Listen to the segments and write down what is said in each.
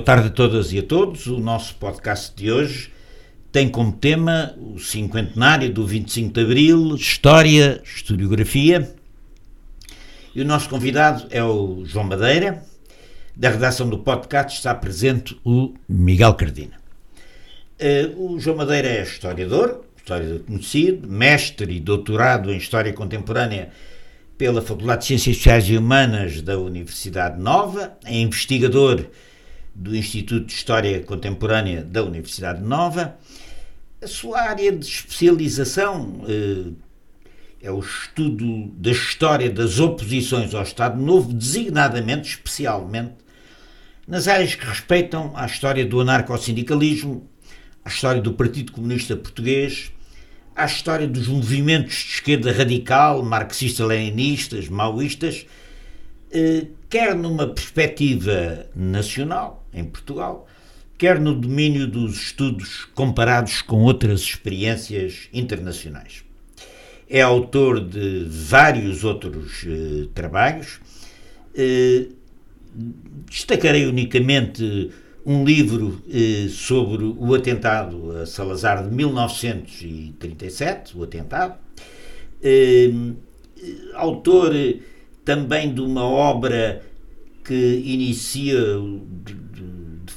Boa tarde a todas e a todos. O nosso podcast de hoje tem como tema o cinquentenário do 25 de Abril, História, Historiografia. E o nosso convidado é o João Madeira. Da redação do podcast está presente o Miguel Cardina. Eh, o João Madeira é historiador, historiador conhecido, mestre e doutorado em História Contemporânea pela Faculdade de Ciências Sociais e Humanas da Universidade Nova, é investigador do Instituto de História Contemporânea da Universidade Nova. A sua área de especialização eh, é o estudo da história das oposições ao Estado Novo, designadamente, especialmente, nas áreas que respeitam à história do anarcossindicalismo, à história do Partido Comunista Português, à história dos movimentos de esquerda radical, marxista-leninistas, maoístas, eh, quer numa perspectiva nacional, em Portugal, quer no domínio dos estudos comparados com outras experiências internacionais. É autor de vários outros eh, trabalhos. Eh, destacarei unicamente um livro eh, sobre o atentado a Salazar de 1937, o atentado, eh, autor também de uma obra que inicia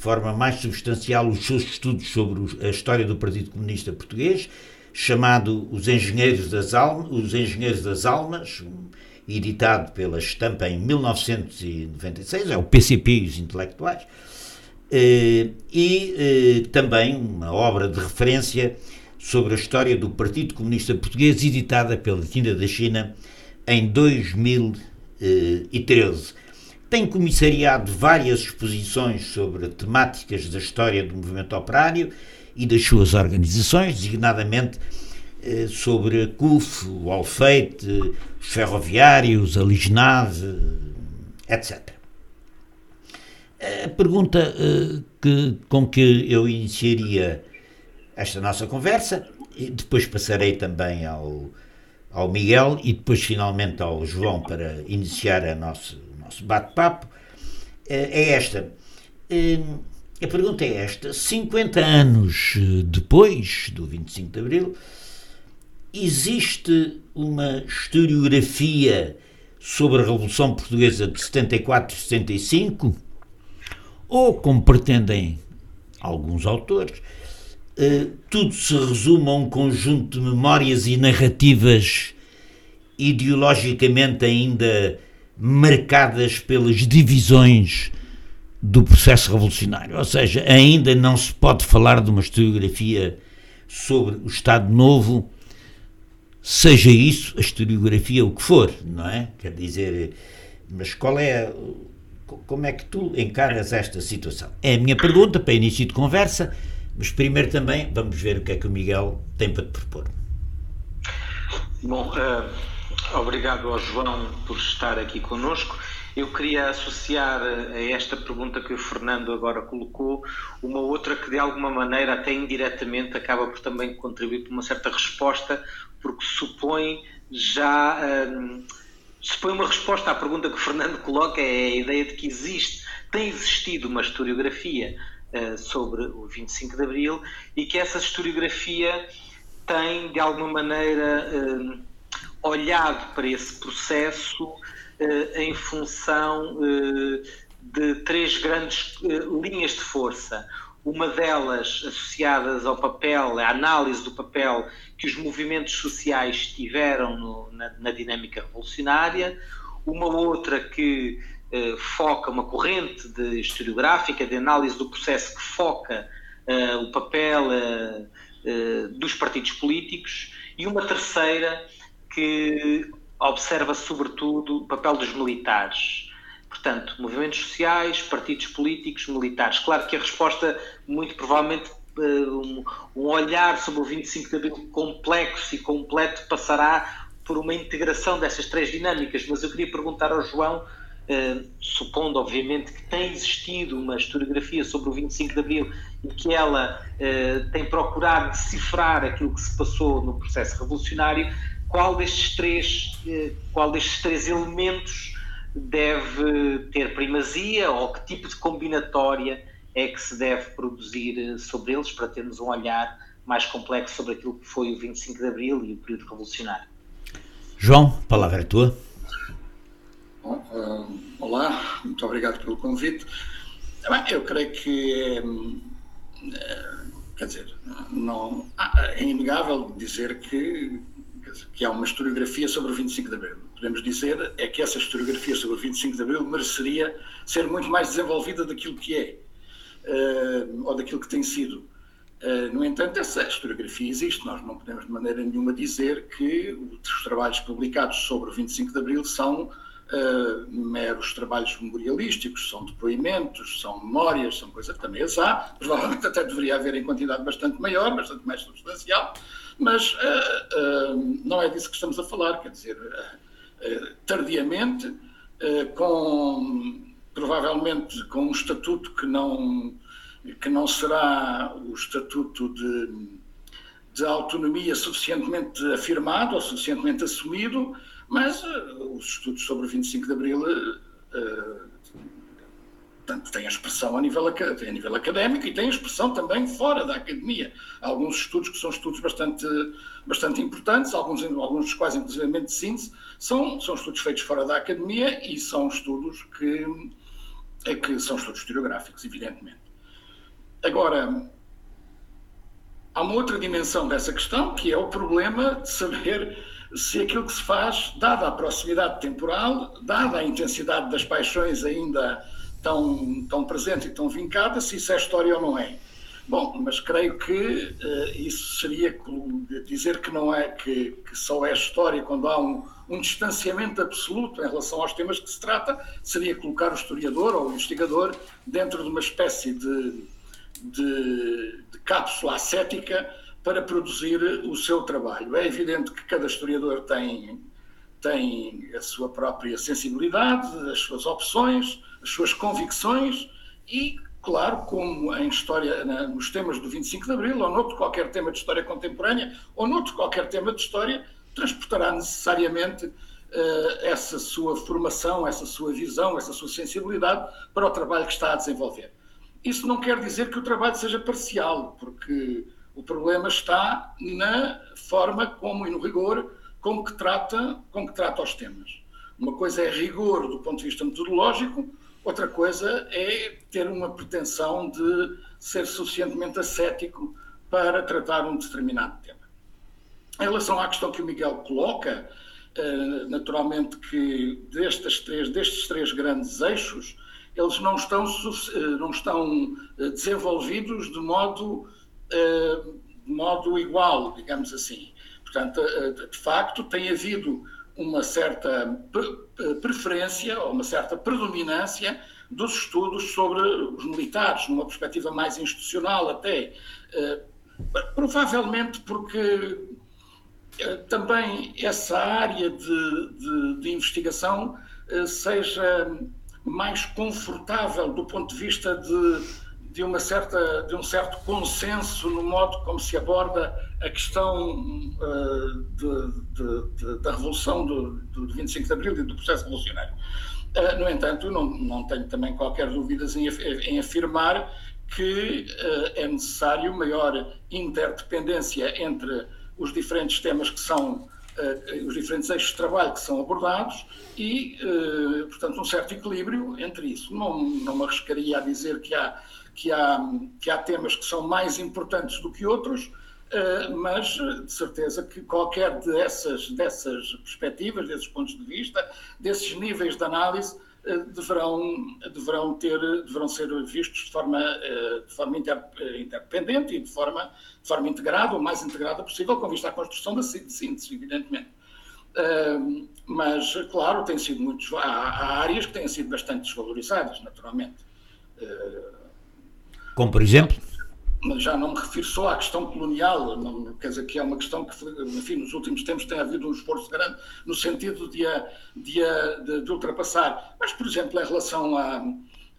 forma mais substancial os seus estudos sobre a história do Partido Comunista Português, chamado Os Engenheiros das Almas, Os Engenheiros das Almas, editado pela Estampa em 1996, é o PCP e os Intelectuais, eh, e eh, também uma obra de referência sobre a história do Partido Comunista Português, editada pela Tinda da China em 2013. Tem comissariado várias exposições sobre temáticas da história do movimento operário e das suas organizações, designadamente eh, sobre a CUF, o Alfeite, os ferroviários, a Lignave, etc. A pergunta uh, que, com que eu iniciaria esta nossa conversa, e depois passarei também ao, ao Miguel e depois finalmente ao João para iniciar a nosso, o bate-papo, uh, é esta. Uh, a pergunta é esta: 50 anos depois do 25 de Abril, existe uma historiografia sobre a Revolução Portuguesa de 74 e 75? ou, como pretendem alguns autores, eh, tudo se resume a um conjunto de memórias e narrativas ideologicamente ainda marcadas pelas divisões do processo revolucionário. Ou seja, ainda não se pode falar de uma historiografia sobre o Estado Novo, seja isso a historiografia o que for, não é? Quer dizer, mas qual é como é que tu encaras esta situação? É a minha pergunta para início de conversa, mas primeiro também vamos ver o que é que o Miguel tem para te propor. Bom, uh, obrigado ao João por estar aqui conosco. Eu queria associar a esta pergunta que o Fernando agora colocou uma outra que de alguma maneira, até indiretamente, acaba por também contribuir para uma certa resposta, porque supõe já. Uh, se põe uma resposta à pergunta que o Fernando coloca, é a ideia de que existe, tem existido uma historiografia uh, sobre o 25 de Abril e que essa historiografia tem, de alguma maneira, uh, olhado para esse processo uh, em função de três grandes linhas de força. Uma delas associadas ao papel, à análise do papel que os movimentos sociais tiveram no, na, na, dinâmica revolucionária, uma outra que eh, foca, uma corrente de historiográfica de análise do processo que foca eh, o papel eh, eh dos partidos políticos, e uma terceira que observa sobretudo o papel dos militares Portanto, movimentos sociais, partidos políticos, militares. Claro que a resposta, muito provavelmente, eh, um, olhar sobre o 25 de Abril complexo e completo passará por uma integração dessas três dinâmicas, mas eu queria perguntar ao João, eh, supondo obviamente que tem existido uma historiografia sobre o 25 de Abril e que ela eh, tem procurado decifrar aquilo que se passou no processo revolucionário, qual destes três, qual destes três elementos deve ter primazia ou que tipo de combinatória é que se deve produzir sobre eles para termos um olhar mais complexo sobre aquilo que foi o 25 de Abril e o período revolucionário. João, a palavra é tua. Bom, uh, olá, muito obrigado pelo convite. Bem, eu creio que é, quer dizer, não, é inegável dizer que, que há uma historiografia sobre o 25 de Abril. Podemos dizer é que essa historiografia sobre o 25 de Abril mereceria ser muito mais desenvolvida daquilo que é, uh, ou daquilo que tem sido. Uh, no entanto, essa historiografia existe. Nós não podemos de maneira nenhuma dizer que os trabalhos publicados sobre o 25 de Abril são uh, meros trabalhos memorialísticos, são depoimentos, são memórias, são coisas que também as há, provavelmente até deveria haver em quantidade bastante maior, bastante mais substancial, mas uh, uh, não é disso que estamos a falar, quer dizer, tardiamente, com provavelmente com um estatuto que não que não será o estatuto de, de autonomia suficientemente afirmado ou suficientemente assumido, mas uh, os estudos sobre o 25 de Abril uh, têm expressão a nível, a nível académico e têm expressão também fora da academia. Há alguns estudos que são estudos bastante, bastante importantes, alguns, alguns dos quais, inclusive, de síntese, são, são estudos feitos fora da academia e são estudos que, é que são estudos historiográficos, evidentemente. Agora, há uma outra dimensão dessa questão, que é o problema de saber se aquilo que se faz, dada a proximidade temporal, dada a intensidade das paixões ainda tão, tão presente e tão vincada, se isso é história ou não é. Bom, mas creio que uh, isso seria dizer que não é que, que, só é história quando há um, um distanciamento absoluto em relação aos temas que se trata, seria colocar o historiador ou o investigador dentro de uma espécie de, de, de cápsula ascética para produzir o seu trabalho. É evidente que cada historiador tem, tem a sua própria sensibilidade, as suas opções, as suas convicções e, claro, como em história, nos temas do 25 de Abril, ou noutro qualquer tema de história contemporânea, ou noutro qualquer tema de história, transportará necessariamente uh, essa sua formação, essa sua visão, essa sua sensibilidade para o trabalho que está a desenvolver. Isso não quer dizer que o trabalho seja parcial, porque o problema está na forma como e no rigor com que trata, com que trata os temas. Uma coisa é rigor do ponto de vista metodológico, outra coisa é ter uma pretensão de ser suficientemente ascético para tratar um determinado tema. Em relação à questão que o Miguel coloca, eh, naturalmente que destes três, destes três grandes eixos, eles não estão, eh, não estão eh, desenvolvidos de modo de modo igual, digamos assim. Portanto, eh, de facto, tem havido uma certa eh, preferência ou uma certa predominância dos estudos sobre os militares, numa perspectiva mais institucional até. Provavelmente porque também essa área de, de, de investigação seja mais confortável do ponto de vista de de, uma certa, de um certo consenso no modo como se aborda a questão uh, de, de, de, da Revolução do, do 25 de Abril e do processo revolucionário. Uh, no entanto, não, não tenho também qualquer dúvida em, em afirmar que uh, é necessário maior interdependência entre os diferentes temas que são os diferentes eixos de trabalho que são abordados e, portanto, um certo equilíbrio entre isso. Não, não me arriscaria a dizer que há que há, que há temas que são mais importantes do que outros, eh, mas de certeza que qualquer dessas, dessas perspectivas, desses pontos de vista, desses níveis de análise, eh, deverão, deverão, ter, deverão ser vistos de forma, eh, de forma inter, interdependente e de forma, de forma integrada, o mais integrada possível, com vista à construção da síntese, evidentemente. mas, claro, tem sido muitos, há, há áreas que têm sido bastante desvalorizadas, naturalmente. Como por exemplo? Mas já não me refiro só à questão colonial, não, quer dizer que é uma questão que, enfim, nos últimos tempos tem havido um esforço grande no sentido de a, de, a, de, de ultrapassar. Mas, por exemplo, em relação a,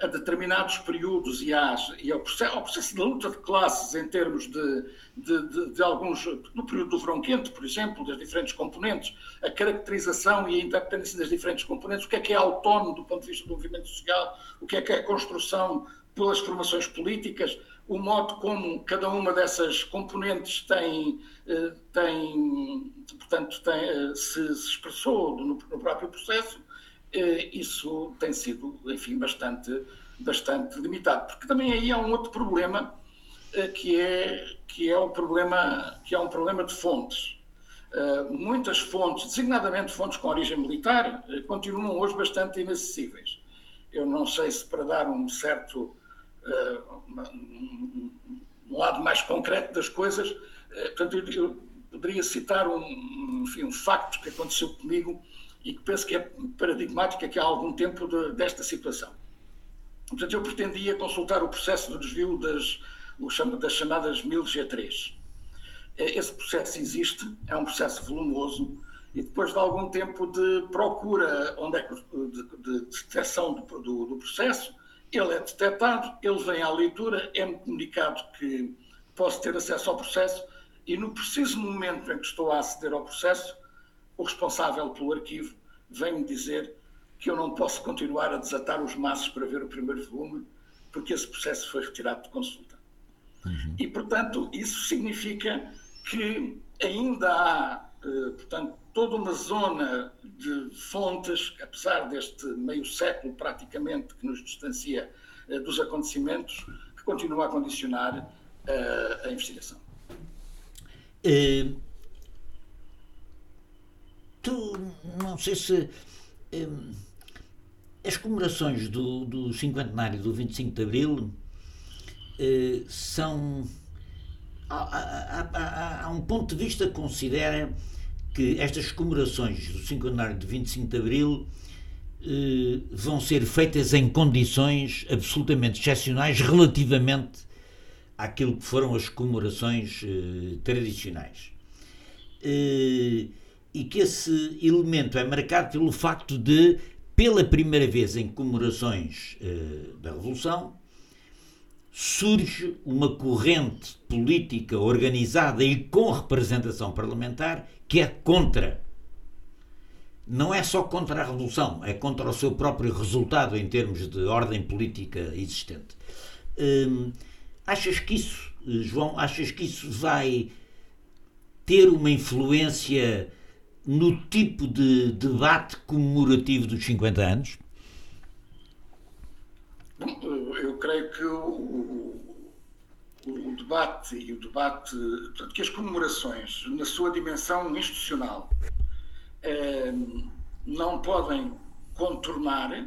a determinados períodos e, às, e ao, processo, ao, processo, de luta de classes em termos de, de, de, de, alguns, no período do verão quente, por exemplo, das diferentes componentes, a caracterização e a independência das diferentes componentes, o que é que é autónomo do ponto de vista do movimento social, o que é que é a construção pelas formações políticas, o modo como cada uma dessas componentes tem, eh, tem portanto, tem, eh, se, se expressou no, no, próprio processo, eh, isso tem sido, enfim, bastante, bastante limitado. Porque também aí há um outro problema que é, que é, um, problema, que é um problema de fontes. muitas fontes, designadamente fontes com origem militar, continuam hoje bastante inacessíveis. Eu não sei se para dar um certo um lado mais concreto das coisas. Eh, portanto, eu poderia citar um, enfim, um facto que aconteceu comigo e que penso que é paradigmático aqui há algum tempo de, desta situação. Portanto, eu pretendia consultar o processo do desvio das, das chamadas 1000G3. Eh, esse processo existe, é um processo volumoso, e depois de algum tempo de procura onde é que, de, de detecção do, do, do processo, ele é detectado, ele vem à leitura, é-me comunicado que posso ter acesso ao processo e no preciso momento em que estou a aceder ao processo, o responsável pelo arquivo vem-me dizer que eu não posso continuar a desatar os maços para ver o primeiro volume, porque esse processo foi retirado de consulta. Uhum. E, portanto, isso significa que ainda há, eh, portanto, toda uma zona de fontes, apesar deste meio século praticamente que nos distancia eh, dos acontecimentos, que continua a condicionar eh, a investigação. tu, não sei se. as comemorações do, do cinquentenário do 25 de Abril são. Há, há, há, há, um ponto de vista que considera que estas comemorações do cinquentenário de 25 de Abril eh, vão ser feitas em condições absolutamente excepcionais relativamente àquilo que foram as comemorações eh, tradicionais. Eh, e que esse elemento é marcado pelo facto de, pela primeira vez em comemorações da Revolução, surge uma corrente política organizada e com representação parlamentar que é contra. Não é só contra a revolução, é contra o seu próprio resultado em termos de ordem política existente. Hum, achas que isso, João, achas que isso vai ter uma influência no tipo de debate comemorativo dos 50 anos? Creio que o, o, debate e o debate, portanto, que as comemorações, na sua dimensão institucional, eh, não podem contornar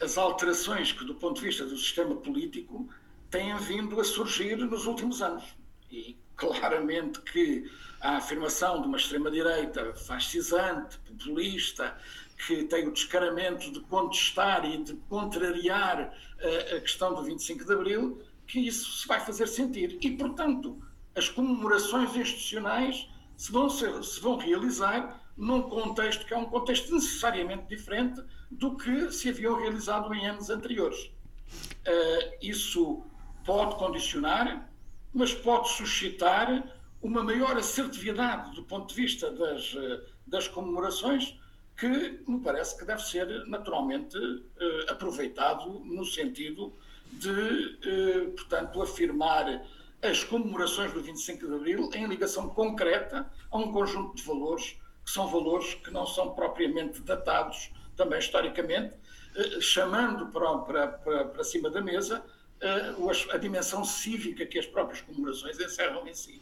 as alterações que, do ponto de vista do sistema político, têm vindo a surgir nos últimos anos. E claramente que a afirmação de uma extrema-direita fascisante, populista, que tem o descaramento de contestar e de contrariar a, eh, a questão do 25 de Abril, que isso se vai fazer sentir. E, portanto, as comemorações institucionais se vão, ser, se vão realizar num contexto que é um contexto necessariamente diferente do que se haviam realizado em anos anteriores. Uh, isso pode condicionar, mas pode suscitar uma maior assertividade do ponto de vista das, eh, das comemorações, que me parece que deve ser naturalmente uh, aproveitado no sentido de, eh, portanto, afirmar as comemorações do 25 de Abril em ligação concreta a um conjunto de valores que são valores que não são propriamente datados, também historicamente, eh, chamando para, para, para, para cima da mesa eh, a dimensão cívica que as próprias comemorações encerram em si.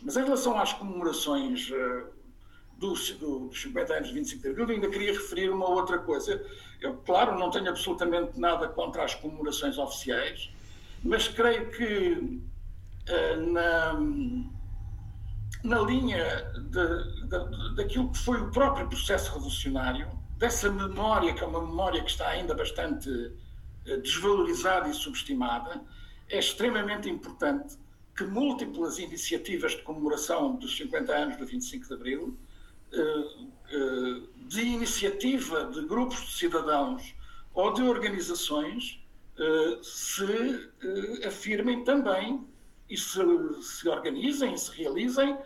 Mas em relação às comemorações dos, dos 50 anos de 25 de Abril, ainda queria referir uma outra coisa. Eu, claro, não tenho absolutamente nada contra as comemorações oficiais, mas creio que uh, na, na linha de, de, daquilo que foi o próprio processo revolucionário, dessa memória, que é uma memória que está ainda bastante uh, desvalorizada e subestimada, é extremamente importante que múltiplas iniciativas de comemoração dos 50 anos do 25 de Abril eh, eh, de iniciativa de grupos de cidadãos ou de organizações eh, se afirmem também e se, se organizem se realizem,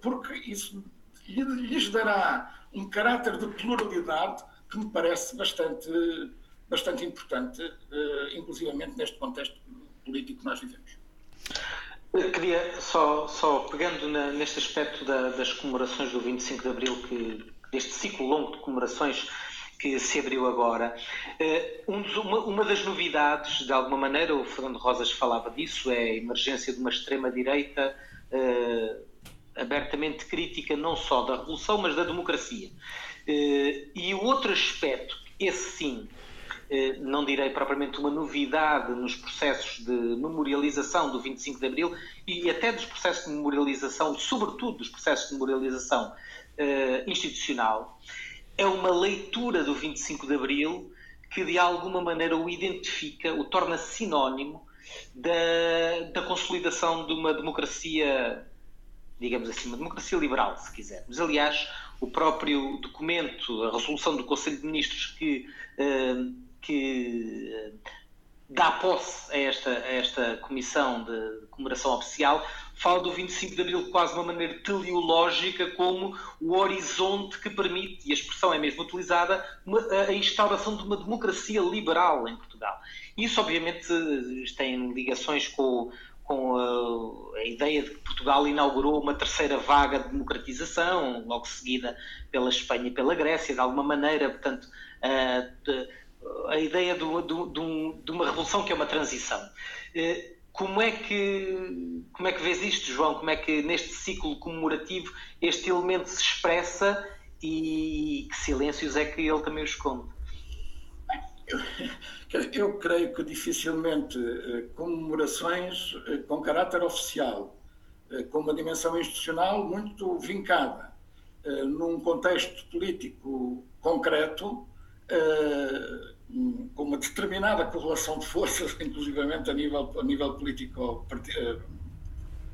porque isso lhes dará um caráter de pluralidade que me parece bastante, bastante importante, inclusivamente neste contexto político que nós vivemos. Eu queria só, só pegando na, neste aspecto da, das comemorações do 25 de Abril, que, deste ciclo longo de comemorações que se abriu agora, um dos, uma, uma, das novidades, de alguma maneira, o Fernando Rosas falava disso, é a emergência de uma extrema-direita uh, abertamente crítica não só da Revolução, mas da democracia. Uh, e o outro aspecto, esse sim, não direi propriamente uma novidade nos processos de memorialização do 25 de Abril e até dos processos de memorialização, sobretudo dos processos de memorialização institucional, é uma leitura do 25 de Abril que de alguma maneira o identifica, o torna sinónimo da, da consolidação de uma democracia digamos assim, uma democracia liberal, se quisermos. Aliás, o próprio documento, a resolução do Conselho de Ministros que, uh, que uh, dá posse a esta, a esta comissão de comemoração oficial, fala do 25 de Abril quase de uma maneira teleológica como o horizonte que permite, e a expressão é mesmo utilizada, uma, a instauração de uma democracia liberal em Portugal. Isso, obviamente, tem ligações com com a, a, ideia de que Portugal inaugurou uma terceira vaga de democratização, logo seguida pela Espanha e pela Grécia, de alguma maneira, portanto, a, de, a ideia de, de, de, uma revolução que é uma transição. Eh, como é que como é que vês isto, João? Como é que neste ciclo comemorativo este elemento se expressa e que silêncios é que ele também esconde? Eu creio que dificilmente eh, comemorações eh, com caráter oficial, com uma dimensão institucional muito vincada, num contexto político concreto, com uma determinada correlação de forças, inclusivamente a nível, a nível político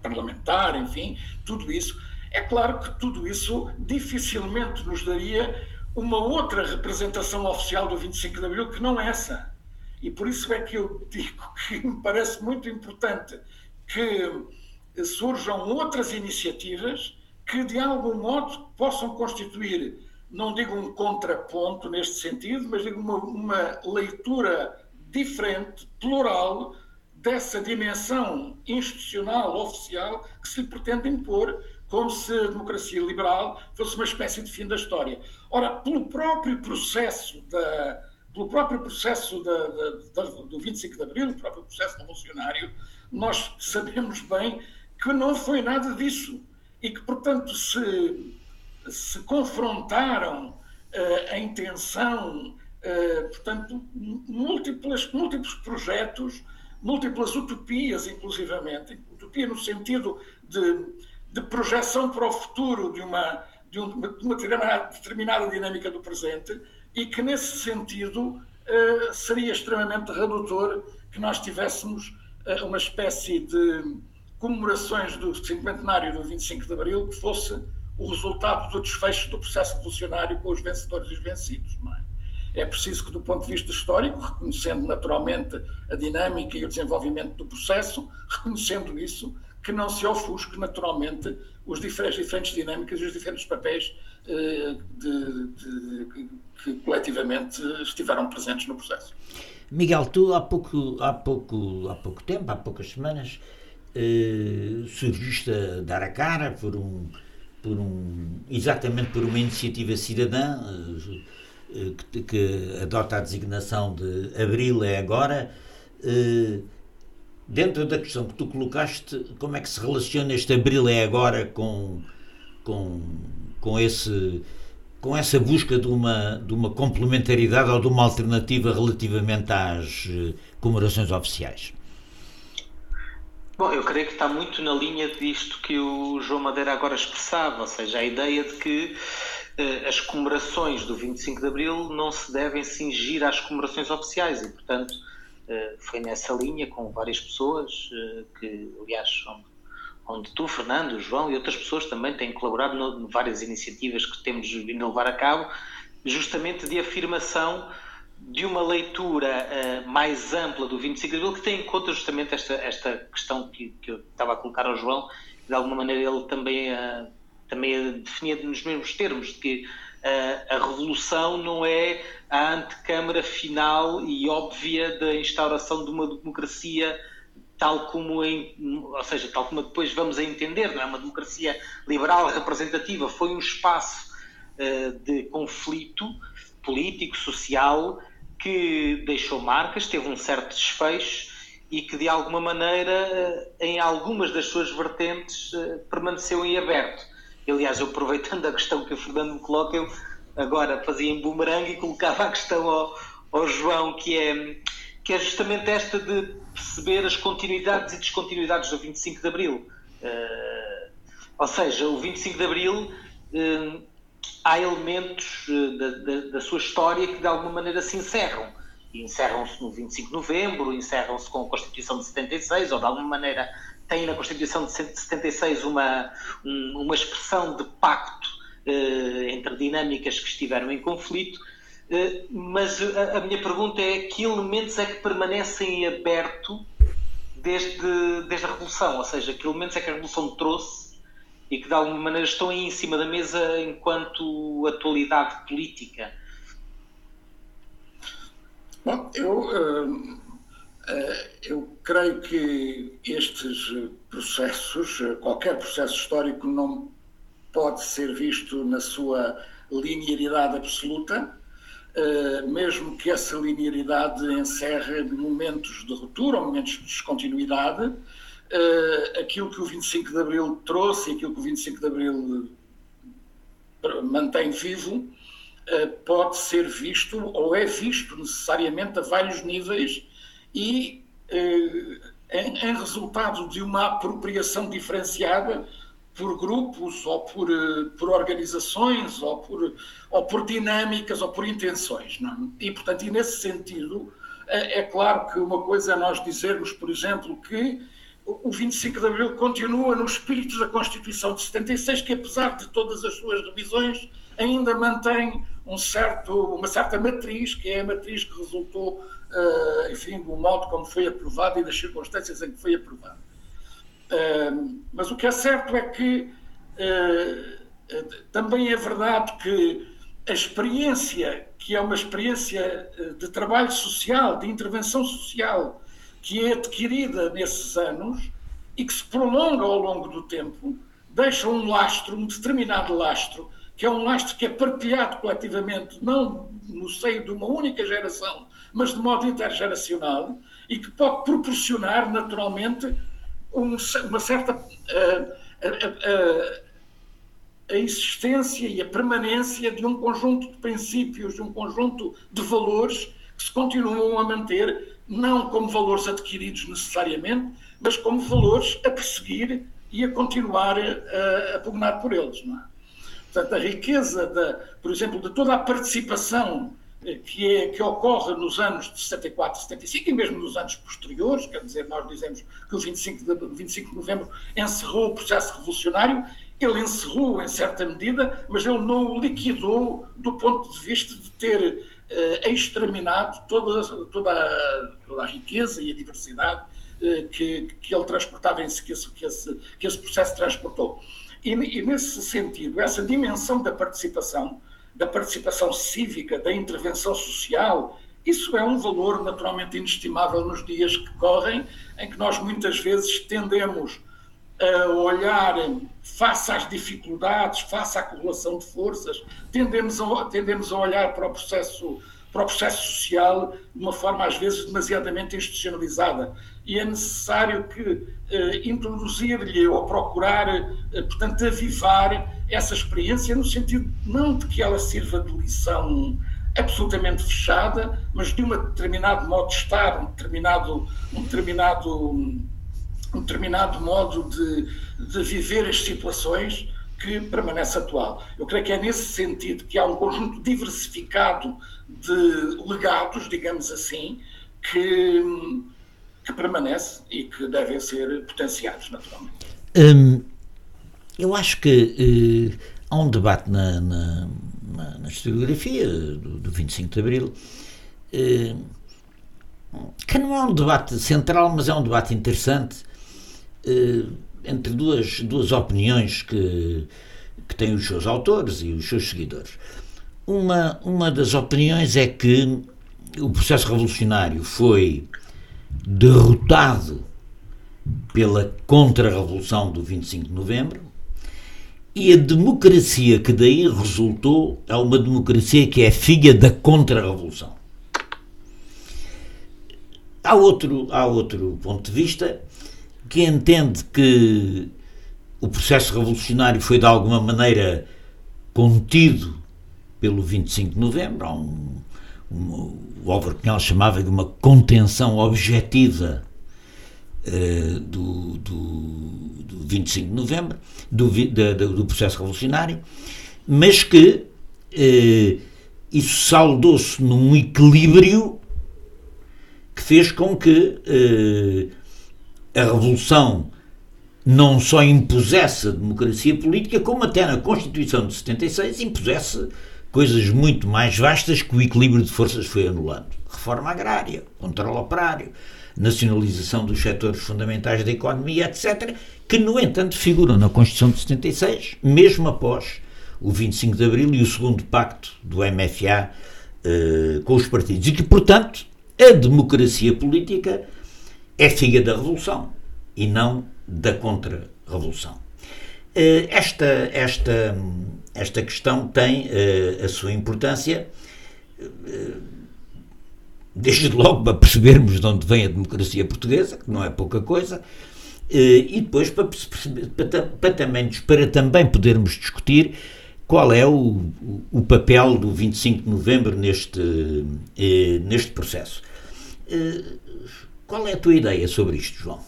parlamentar, enfim, tudo isso. É claro que tudo isso dificilmente nos daria uma outra representação oficial do 25 de Abril que não é essa. E por isso é que eu digo que me parece muito importante que surjam outras iniciativas que, de algum modo, possam constituir, não digo um contraponto neste sentido, mas digo uma, uma leitura diferente, plural, dessa dimensão institucional, oficial, que se lhe pretende impor como se a democracia liberal fosse uma espécie de fim da história. Ora, pelo próprio processo da, pelo próprio processo do 25 de Abril, o próprio processo revolucionário, nós sabemos bem que não foi nada disso e que, portanto, se, se confrontaram uh, a intenção, uh, portanto, múltiplas, múltiplos projetos, múltiplas utopias, inclusivamente, utopia no sentido de de projeção para o futuro de uma, de, um, de uma determinada dinâmica do presente e que, nesse sentido, uh, seria extremamente redutor que nós tivéssemos uma espécie de comemorações do cinquentenário do 25 de Abril que fosse o resultado do desfecho do processo revolucionário com os vencedores e os vencidos. Não é? é preciso que, do ponto de vista histórico, reconhecendo naturalmente a dinâmica e o desenvolvimento do processo, reconhecendo isso, que não se ofusque naturalmente os diferentes, diferentes dinâmicas e os diferentes papéis eh, de, de, que coletivamente estiveram presentes no processo. Miguel, tu há pouco, há pouco, há pouco tempo, há poucas semanas, eh, surgiste a dar a cara por um, por um, exatamente por uma iniciativa cidadã eh, que, que, adota a designação de Abril é agora. Eh, dentro da questão que tu colocaste, como é que se relaciona este abril é agora com, com, com, esse, com essa busca de uma, de uma complementaridade ou de uma alternativa relativamente às eh, comemorações oficiais? Bom, eu creio que está muito na linha disto que o João Madeira agora expressava, ou seja, a ideia de que eh, as comemorações do 25 de Abril não se devem cingir às comemorações oficiais e, portanto, eh, foi nessa linha com várias pessoas eh, que, aliás, onde, onde tu, Fernando, o João e outras pessoas também têm colaborado em várias iniciativas que temos vindo a levar a cabo, justamente de afirmação de uma leitura uh, mais ampla do 25 de Abril que tem em conta justamente esta, esta questão que, que eu estava a colocar ao João, de alguma maneira ele também, uh, também definia nos mesmos termos, de que uh, a revolução não é a antecâmara final e óbvia da instauração de uma democracia tal como em, ou seja, tal como depois vamos a entender, não é? Uma democracia liberal representativa, foi um espaço de conflito político, social, que deixou marcas, teve um certo desfecho e que de alguma maneira, eh, em algumas das suas vertentes, uh, permaneceu em aberto. Aliás, eu aproveitando a questão que o Fernando me coloca, eu agora fazia em bumerangue e colocava a questão ao, ao João, que é que é justamente esta de perceber as continuidades e descontinuidades do 25 de Abril. Uh, ou seja, o 25 de Abril uh, há elementos uh, da, da, da, sua história que de alguma maneira se encerram. Encerram-se no 25 de Novembro, encerram-se com a Constituição de 76, ou de alguma maneira têm na Constituição de 76 uma, um, uma expressão de pacto entre dinâmicas que estiveram em conflito eh, mas a, a, minha pergunta é que elementos é que permanecem aberto desde, desde a Revolução? Ou seja, que elementos é que a Revolução trouxe e que de alguma maneira estão aí em cima da mesa enquanto atualidade política? Bom, eu, uh, uh, eu creio que estes processos, qualquer processo histórico, não pode ser visto na sua linearidade absoluta eh, mesmo que essa linearidade encerre momentos de ruptura momentos de descontinuidade, uh, aquilo que o 25 de Abril trouxe e aquilo que o 25 de Abril eh, mantém vivo pode ser visto ou é visto necessariamente a vários níveis e em, em resultado de uma apropriação diferenciada por grupos ou por, por organizações ou por, ou por dinâmicas ou por intenções. Não? É? E, portanto, e nesse sentido, é claro que uma coisa é nós dizermos, por exemplo, que o 25 de Abril continua no espírito da Constituição de 76, que apesar de todas as suas revisões, ainda mantém um certo, uma certa matriz, que é a matriz que resultou, uh, enfim, do modo como foi aprovada e das circunstâncias em que foi aprovada mas o que é certo é que uh, também é verdade que a experiência, que é uma experiência de trabalho social, de intervenção social, que é adquirida nesses anos e que se prolonga ao longo do tempo, deixa um lastro, um determinado lastro, que é um lastro que é partilhado coletivamente, não no seio de uma única geração, mas de modo intergeracional, e que pode proporcionar, naturalmente, um, uma certa uh, a, existência e a permanência de um conjunto de princípios, de um conjunto de valores que se continuam a manter, não como valores adquiridos necessariamente, mas como valores a perseguir e a continuar a, a pugnar por eles. Não é? Portanto, a riqueza, da, por exemplo, de toda a participação que, é, que ocorre nos anos de 74, 75 e mesmo nos anos posteriores, quer dizer, nós dizemos que o 25 de, 25 de novembro encerrou o processo revolucionário, ele encerrou em certa medida, mas ele não o liquidou do ponto de vista de ter uh, exterminado toda, toda, toda a riqueza e a diversidade uh, que, que ele transportava em si, que esse, que esse, que esse processo transportou. E, e nesse sentido, essa dimensão da participação da participação cívica, da intervenção social, isso é um valor naturalmente inestimável nos dias que correm, em que nós muitas vezes tendemos a olhar face às dificuldades, face à correlação de forças, tendemos a, tendemos a olhar para o processo para o processo social de uma forma às vezes demasiadamente institucionalizada. E é necessário que eh, introduzir-lhe ou procurar, eh, portanto, avivar essa experiência no sentido não de que ela sirva de lição absolutamente fechada, mas de um determinado modo de estar, um determinado, um determinado, um determinado modo de, de viver as situações que permanece atual. Eu creio que é nesse sentido que há um conjunto diversificado de legados, digamos assim, que, que permanece e que devem ser potenciados, naturalmente. Hum, eu acho que uh, há um debate na, na, na, na historiografia do, do 25 de Abril. Uh, que não é um debate central, mas é um debate interessante entre duas, duas opiniões que, que tem os seus autores e os seus seguidores. Uma, uma das opiniões é que o processo revolucionário foi derrotado pela contra-revolução do 25 de novembro e a democracia que daí resultou é uma democracia que é filha da contra-revolução. Há outro, há outro ponto de vista que entende que o processo revolucionário foi de alguma maneira contido pelo 25 de novembro. Há um, um, o Álvaro Cunhal chamava de uma contenção objetiva uh, do, do, do, 25 de novembro, do, do, do processo revolucionário, mas que uh, isso saldou-se num equilíbrio que fez com que uh, a revolução não só impusesse a democracia política, como até na Constituição de 76 impusesse coisas muito mais vastas que o equilíbrio de forças foi anulando. Reforma agrária, controle operário, nacionalização dos setores fundamentais da economia, etc., que, no entanto, figuram na Constituição de 76, mesmo após o 25 de Abril e o segundo pacto do MFA eh, com os partidos. E que, portanto, a democracia política é filha da Revolução e não da contra-revolução. Eh, esta, esta, esta questão tem eh, a sua importância, eh, desde logo para percebermos de onde vem a democracia portuguesa, que não é pouca coisa, e depois para, para, para, também, para também podermos discutir qual é o, o papel do 25 de novembro neste, neste processo. Qual é a tua ideia sobre isto, João?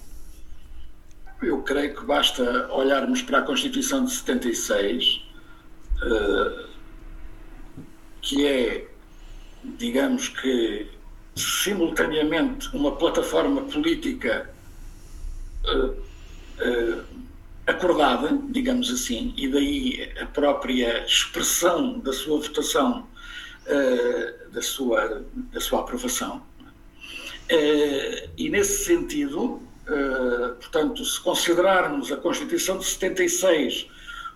Eu creio que basta olharmos para a Constituição de 76, uh, que é, digamos que, simultaneamente uma plataforma política uh, uh, acordada, digamos assim, e daí a própria expressão da sua votação, da, sua, da sua aprovação. E nesse sentido, eh, portanto, se considerarmos a Constituição de 76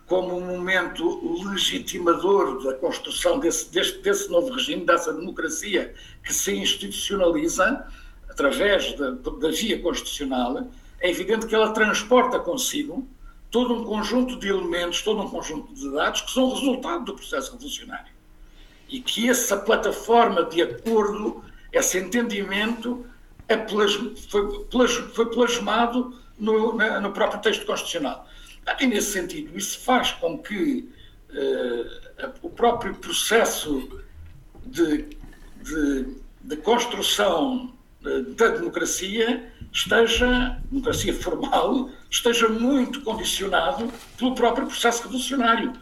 como um momento legitimador da construção desse, desse, desse novo regime, dessa democracia que se institucionaliza através da, da via constitucional, é evidente que ela transporta consigo todo um conjunto de elementos, todo um conjunto de dados que são resultado do processo revolucionário. E que essa plataforma de acordo, esse entendimento, é plasma, foi, plasma, foi plasmado no, na, no, próprio texto constitucional. E nesse sentido, isso faz com que uh, o próprio processo de, de, de construção uh, da democracia esteja, democracia formal, esteja muito condicionado pelo próprio processo revolucionário.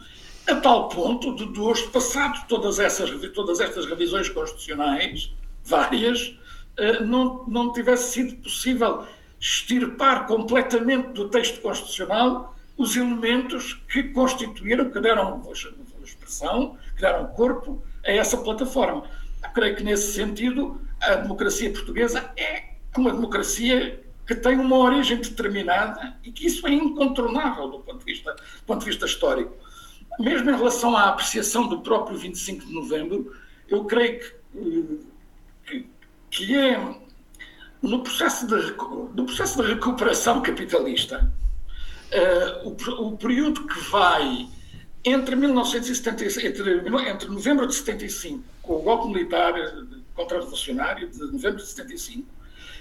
A tal ponto de, de hoje, passado todas, essas, todas estas revisões constitucionais, várias, eh, não, não tivesse sido possível extirpar completamente do texto constitucional os elementos que constituíram, que deram expressão, que deram corpo a essa plataforma. Eu creio que, nesse sentido, a democracia portuguesa é uma democracia que tem uma origem determinada e que isso é incontornável do ponto de vista, do ponto de vista histórico. Mesmo em relação à apreciação do próprio 25 de novembro, eu creio que, eh, que é no processo de, no processo de recuperação capitalista, uh, o, o, período que vai entre, 1975, entre, entre novembro de 75, com o golpe militar contra-revolucionário de novembro de 75,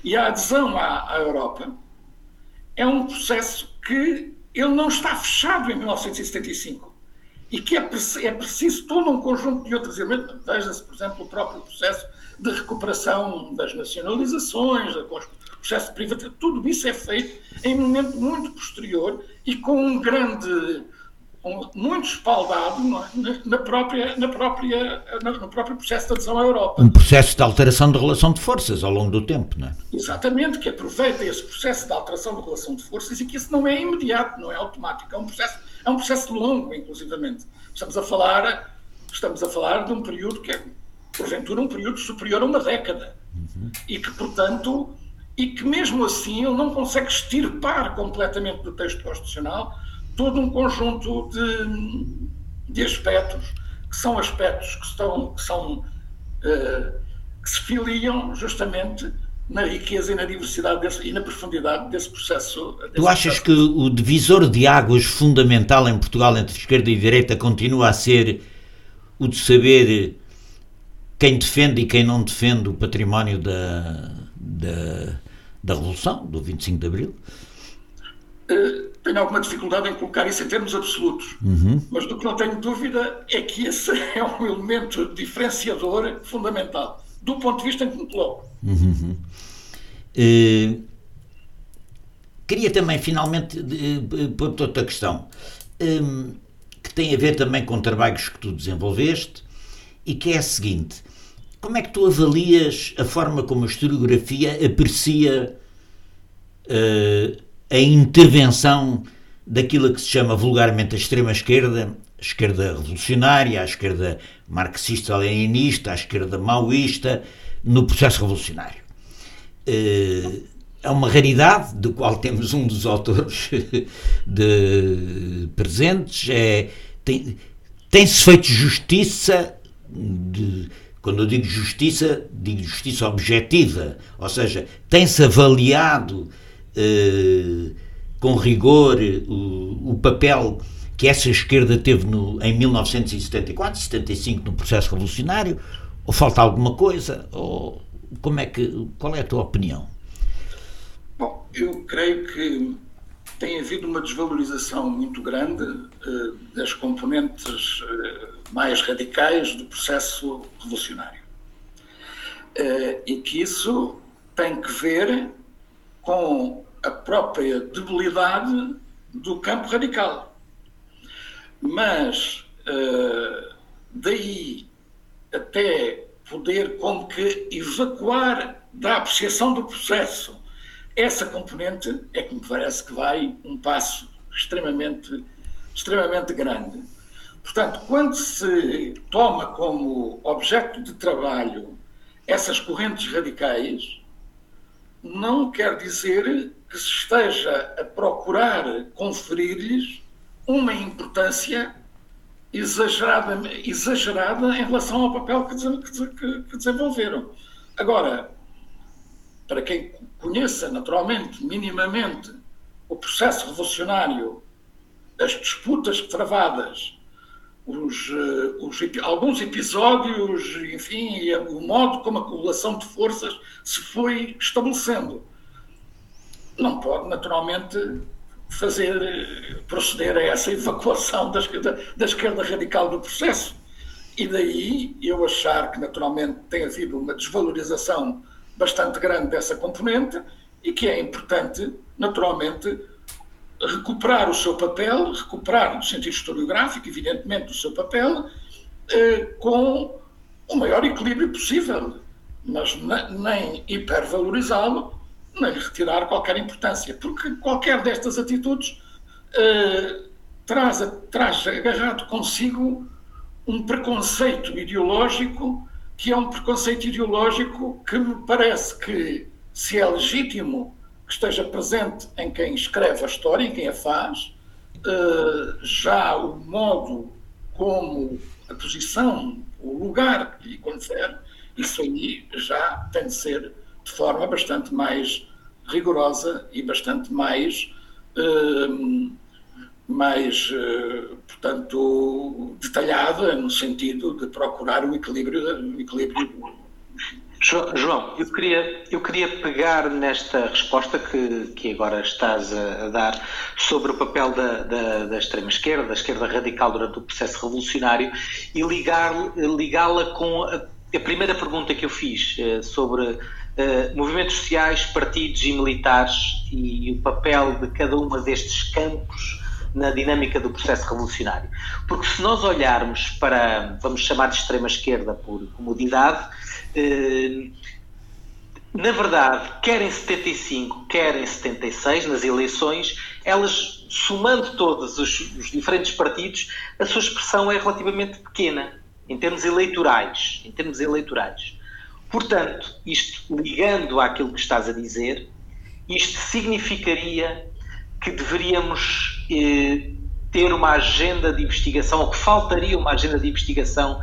e a adesão à, à Europa, é um processo que ele não está fechado em 1975 e que é, é preciso todo um conjunto de outros elementos. Veja-se, por exemplo, o próprio processo de recuperação das nacionalizações, o processo de privatização, tudo isso é feito em um momento muito posterior e com um grande, um, muito espaldado é? na, própria, na própria, no próprio processo de adesão à Europa. Um processo de alteração de relação de forças ao longo do tempo, não é? Exatamente, que aproveita esse processo de alteração de relação de forças e que isso não é imediato, não é automático, é um processo, é um processo longo, inclusivamente. Estamos a falar, estamos a falar de um período que é porventura um período superior a uma década. Uhum. E que, portanto, e que mesmo assim ele não consegue extirpar completamente do texto constitucional todo um conjunto de, de aspectos que são aspectos que, estão, que, são, uh, que se filiam justamente na riqueza e na diversidade desse, e na profundidade desse processo. Desse tu achas processo. que o divisor de águas fundamental em Portugal entre esquerda e direita continua a ser o de saber quem defende e quem não defende o património da, da, da Revolução, do 25 de Abril? Uh, tenho alguma dificuldade em colocar isso em termos absolutos, uhum. mas do que não tenho dúvida é que esse é um elemento diferenciador fundamental, do ponto de vista em que me coloco. Uhum. Uh, queria também, finalmente, uh, pôr outra questão, um, que tem a ver também com trabalhos que tu desenvolveste, e que é a seguinte: como é que tu avalias a forma como a historiografia aprecia uh, a intervenção daquilo que se chama vulgarmente a extrema-esquerda, a esquerda revolucionária, a esquerda marxista-leninista, a esquerda maoísta, no processo revolucionário. Eh, é uma raridade, do qual temos um dos autores de presentes. É, tem, tem-se feito justiça, de, quando eu digo justiça, digo justiça objetiva, ou seja, tem-se avaliado eh, com rigor o, o, papel que essa esquerda teve no, em 1974, 75 no processo revolucionário, ou falta alguma coisa, ou como é que, qual é a tua opinião? Bom, eu creio que tem havido uma desvalorização muito grande uh, das componentes uh, mais radicais do processo revolucionário. Uh, e que isso tem que ver com a própria debilidade do campo radical. Mas uh, daí até poder como que evacuar da apreciação do processo essa componente é que me parece que vai um passo extremamente, extremamente grande. Portanto, quando se toma como objeto de trabalho essas correntes radicais, não quer dizer que se esteja a procurar conferir-lhes uma importância exagerada, exagerada em relação ao papel que, que, que desenvolveram. Agora, para quem conheça naturalmente, minimamente, o processo revolucionário, as disputas travadas, os, eh, os, alguns episódios, enfim, o modo como a correlação de forças se foi estabelecendo. Não pode, naturalmente, fazer proceder a essa evacuação da esquerda, da esquerda radical do processo. E daí eu achar que, naturalmente, tem havido uma desvalorização bastante grande dessa componente e que é importante, naturalmente, recuperar o seu papel, recuperar no sentido historiográfico, evidentemente, o seu papel, eh, com o maior equilíbrio possível, mas nem hipervalorizá-lo, nem retirar qualquer importância, porque qualquer destas atitudes eh, traz, traz agarrado consigo um preconceito ideológico que é um preconceito ideológico que me parece que, se é legítimo que esteja presente em quem escreve a história, em quem a faz, uh, já o modo como a posição, o lugar que lhe confere, isso aí já tem de ser de forma bastante mais rigorosa e bastante mais, uh, mais uh, portanto, detalhada no sentido de procurar o equilíbrio, o equilíbrio João, eu queria, eu queria pegar nesta resposta que, que agora estás a, a dar sobre o papel da, da, da extrema-esquerda, da esquerda radical durante o processo revolucionário e ligá-la com a, a, primeira pergunta que eu fiz eh, sobre uh, movimentos sociais, partidos e militares e, e o papel de cada uma destes campos na dinâmica do processo revolucionário. Porque se nós olharmos para, vamos chamar de extrema-esquerda por comodidade, eh, na verdade, quer em 75, quer em 76, nas eleições, elas, somando todos os, os, diferentes partidos, a sua expressão é relativamente pequena, em termos eleitorais. Em termos eleitorais. Portanto, isto ligando àquilo que estás a dizer, isto significaria que deveríamos eh, ter uma agenda de investigação, ou que faltaria uma agenda de investigação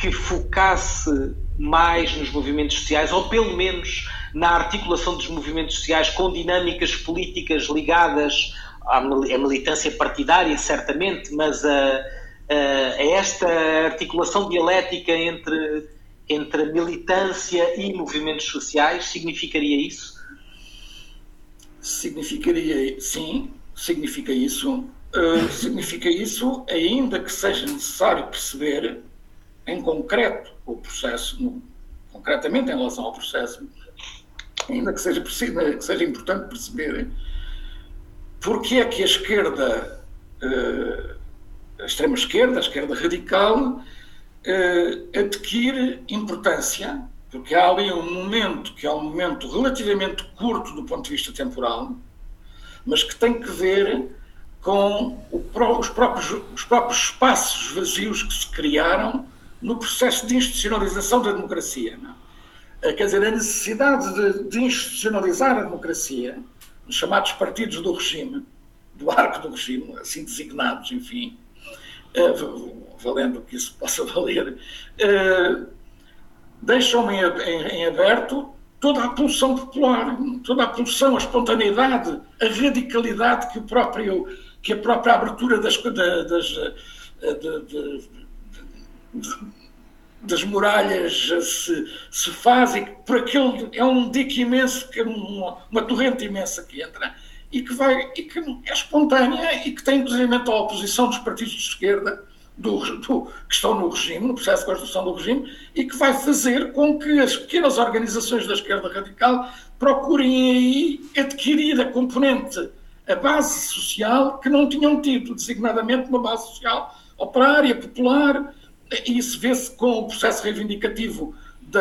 que focasse mais nos movimentos sociais, ou pelo menos na articulação dos movimentos sociais com dinâmicas políticas ligadas à militância partidária, certamente, mas a, a, esta articulação dialética entre, entre militância e movimentos sociais, significaria isso? Significaria, sim, significa isso. Uh, significa isso, ainda que seja necessário perceber em concreto o processo, no, concretamente em relação ao processo, ainda que seja, que seja importante perceber porque é que a esquerda, uh, a extrema-esquerda, a esquerda radical, uh, adquire importância, porque há ali um momento que é um momento relativamente curto do ponto de vista temporal, mas que tem que ver com os, próprios, os próprios espaços vazios que se criaram no processo de institucionalização da democracia. Não? Eh, quer dizer, a necessidade de, de institucionalizar a democracia, os chamados partidos do regime, do arco do regime, assim designados, enfim, uh, valendo que isso possa valer, uh, deixam em, aberto toda a pulsão popular, toda a pulsão, a espontaneidade, a radicalidade que, o próprio, que a própria abertura das, das, de, de, das muralhas se, se faz e por aquele é um dique imenso, que uma, uma torrente imensa que entra e que vai e que é espontânea e que tem inclusive a oposição dos partidos de esquerda do, do, que estão no regime, no processo de construção do regime, e que vai fazer com que as pequenas organizações da esquerda radical procurem aí adquirir a componente, a base social que não tinham tido, designadamente uma base social operária, popular, e isso vê-se com o processo reivindicativo da,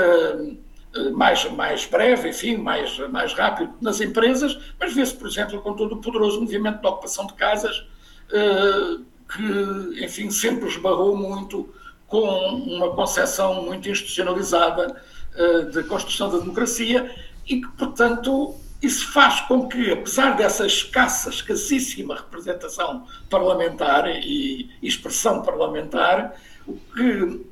eh, mais, mais breve, enfim, mais, mais rápido nas empresas, mas vê-se, por exemplo, com todo o poderoso movimento de ocupação de casas, eh, que, enfim, sempre esbarrou muito com uma concepção muito institucionalizada eh, de construção da democracia e que, portanto, isso faz com que, apesar dessa escassa, escassíssima representação parlamentar e expressão parlamentar, que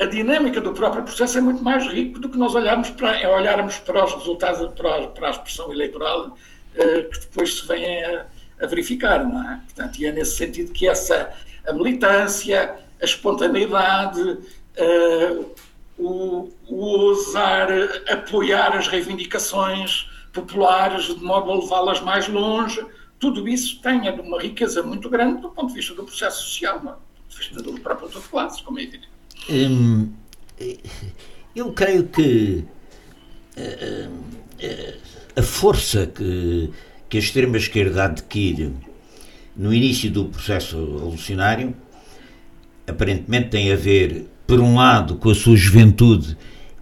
a dinâmica do próprio processo é muito mais rico do que nós olharmos para, é olharmos para os resultados, para a, para a expressão eleitoral uh, que depois se vem a, a, verificar, não é? Portanto, e é nesse sentido que essa a militância, a espontaneidade, uh, o, o ousar apoiar as reivindicações populares de modo a levá-las mais longe, tudo isso tem uma riqueza muito grande do ponto de vista do processo social. Não é? Do próprio como é. Hum, eu creio que uh, uh, a força que, que a extrema-esquerda adquire no início do processo revolucionário aparentemente tem a ver, por um lado, com a sua juventude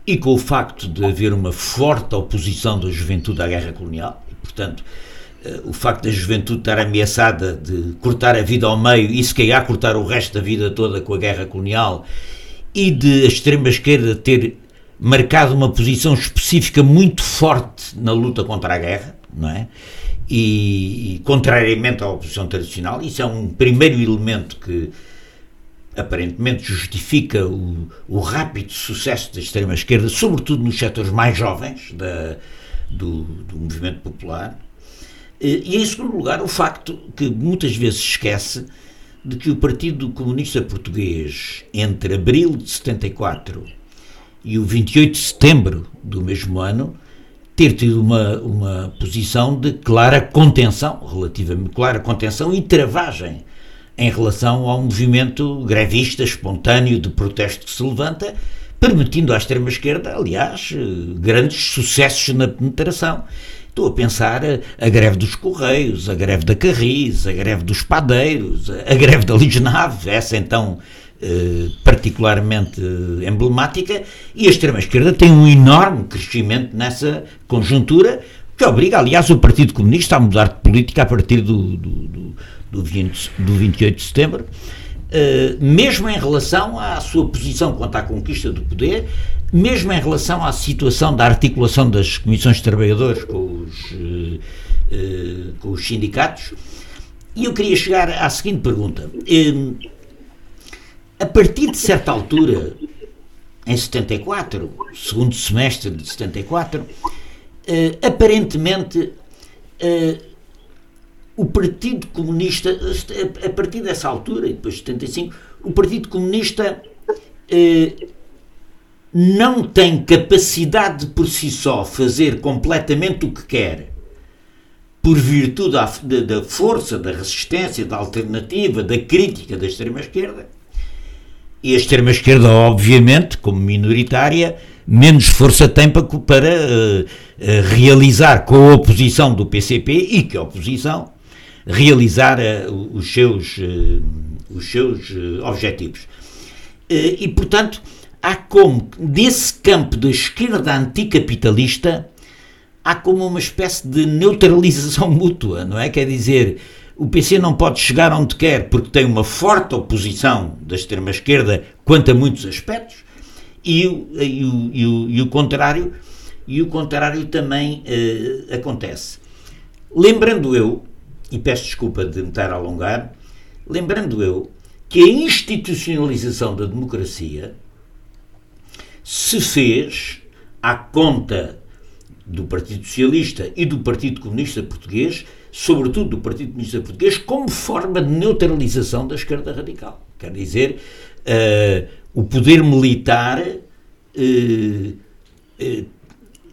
e com o facto de haver uma forte oposição da juventude à guerra colonial, e, portanto, eh, o facto da juventude estar ameaçada de cortar a vida ao meio e se calhar cortar o resto da vida toda com a guerra colonial e de a extrema-esquerda ter marcado uma posição específica muito forte na luta contra a guerra, não é? E, e contrariamente à oposição tradicional, isso é um primeiro elemento que aparentemente justifica o, o rápido sucesso da extrema-esquerda, sobretudo nos setores mais jovens da, do, do movimento popular e, em segundo lugar, o facto que muitas vezes esquece de que o Partido Comunista Português, entre abril de 74 e o 28 de setembro do mesmo ano, ter tido uma, uma posição de clara contenção, relativamente clara contenção e travagem em relação ao movimento grevista espontâneo de protesto que se levanta, permitindo à extrema-esquerda, aliás, eh, grandes sucessos na penetração. Estou a pensar a, greve dos Correios, a greve da Carris, a greve dos Padeiros, a, greve da Lisnave, essa então eh, particularmente emblemática, e a extrema-esquerda tem um enorme crescimento nessa conjuntura, que obriga, aliás, o Partido Comunista a mudar de política a partir do, do, do, do, 20, do 28 de setembro. Uh, mesmo em relação à sua posição quanto à conquista do poder, mesmo em relação à situação da articulação das comissões de trabalhadores com os, uh, uh, com os sindicatos, E eu queria chegar à seguinte pergunta. A partir de certa altura, em 74, segundo semestre de 74, eh, aparentemente eh, o Partido Comunista, a partir dessa altura, e depois de 75, o Partido Comunista eh, não tem capacidade de por si só fazer completamente o que quer, por virtude da, da força, da resistência, da alternativa, da crítica da extrema-esquerda. E a extrema-esquerda, obviamente, como minoritária, menos força tem para, para uh, realizar com a oposição do PCP e que a oposição realizar uh, os seus, os seus objetivos. e, portanto, há como, desse campo da esquerda anticapitalista, há como uma espécie de neutralização mútua, não é? Quer dizer, o PC não pode chegar onde quer porque tem uma forte oposição da extrema-esquerda quanto a muitos aspectos, e, o, e, o, e, o, e o contrário e o contrário também uh, acontece. Lembrando eu, e peço desculpa de me estar a alongar, lembrando eu que a institucionalização da democracia se fez à conta do Partido Socialista e do Partido Comunista Português, sobretudo do Partido Comunista Português, como forma de neutralização da esquerda radical. Quer dizer, uh, o poder militar uh, uh,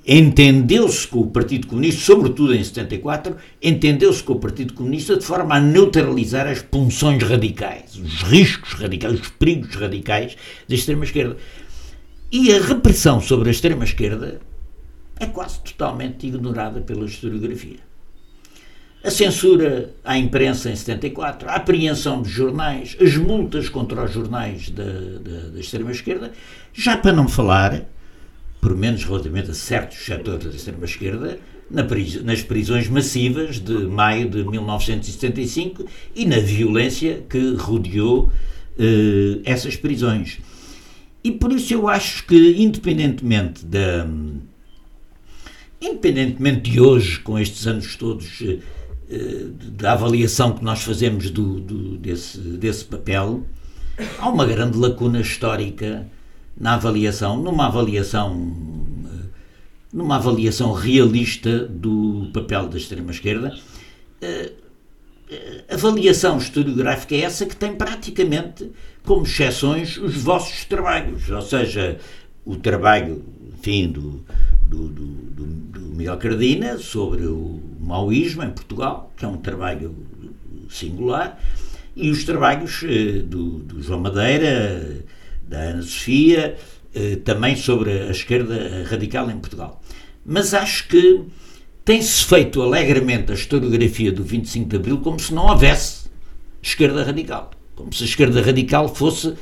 entendeu-se com o Partido Comunista, sobretudo em 74, entendeu-se com o Partido Comunista de forma a neutralizar as punções radicais, os riscos radicais, os perigos radicais da extrema-esquerda. E a repressão sobre a extrema-esquerda é quase totalmente ignorada pela historiografia. A censura à imprensa em 74, a apreensão de jornais, as multas contra os jornais da, da, da extrema-esquerda, já para não falar, por menos relativamente a certos setores da extrema-esquerda, na, nas prisões massivas de maio de 1975 e na violência que rodeou eh, essas prisões. E por isso eu acho que, independentemente da. Independentemente de hoje, com estes anos todos, eh, eh, da avaliação que nós fazemos do, do, desse, desse papel, há uma grande lacuna histórica na avaliação, numa avaliação eh, numa avaliação realista do papel da extrema-esquerda. Avaliação historiográfica é essa que tem praticamente como exceções, os vossos trabalhos, ou seja, o trabalho, enfim, do, do, do, do Miguel Cardina sobre o maoísmo em Portugal, que é um trabalho singular, e os trabalhos eh, do, do, João Madeira, da Ana Sofia, eh, também sobre a esquerda radical em Portugal. Mas acho que tem-se feito alegremente a historiografia do 25 de Abril como se não houvesse esquerda radical como se a esquerda radical fosse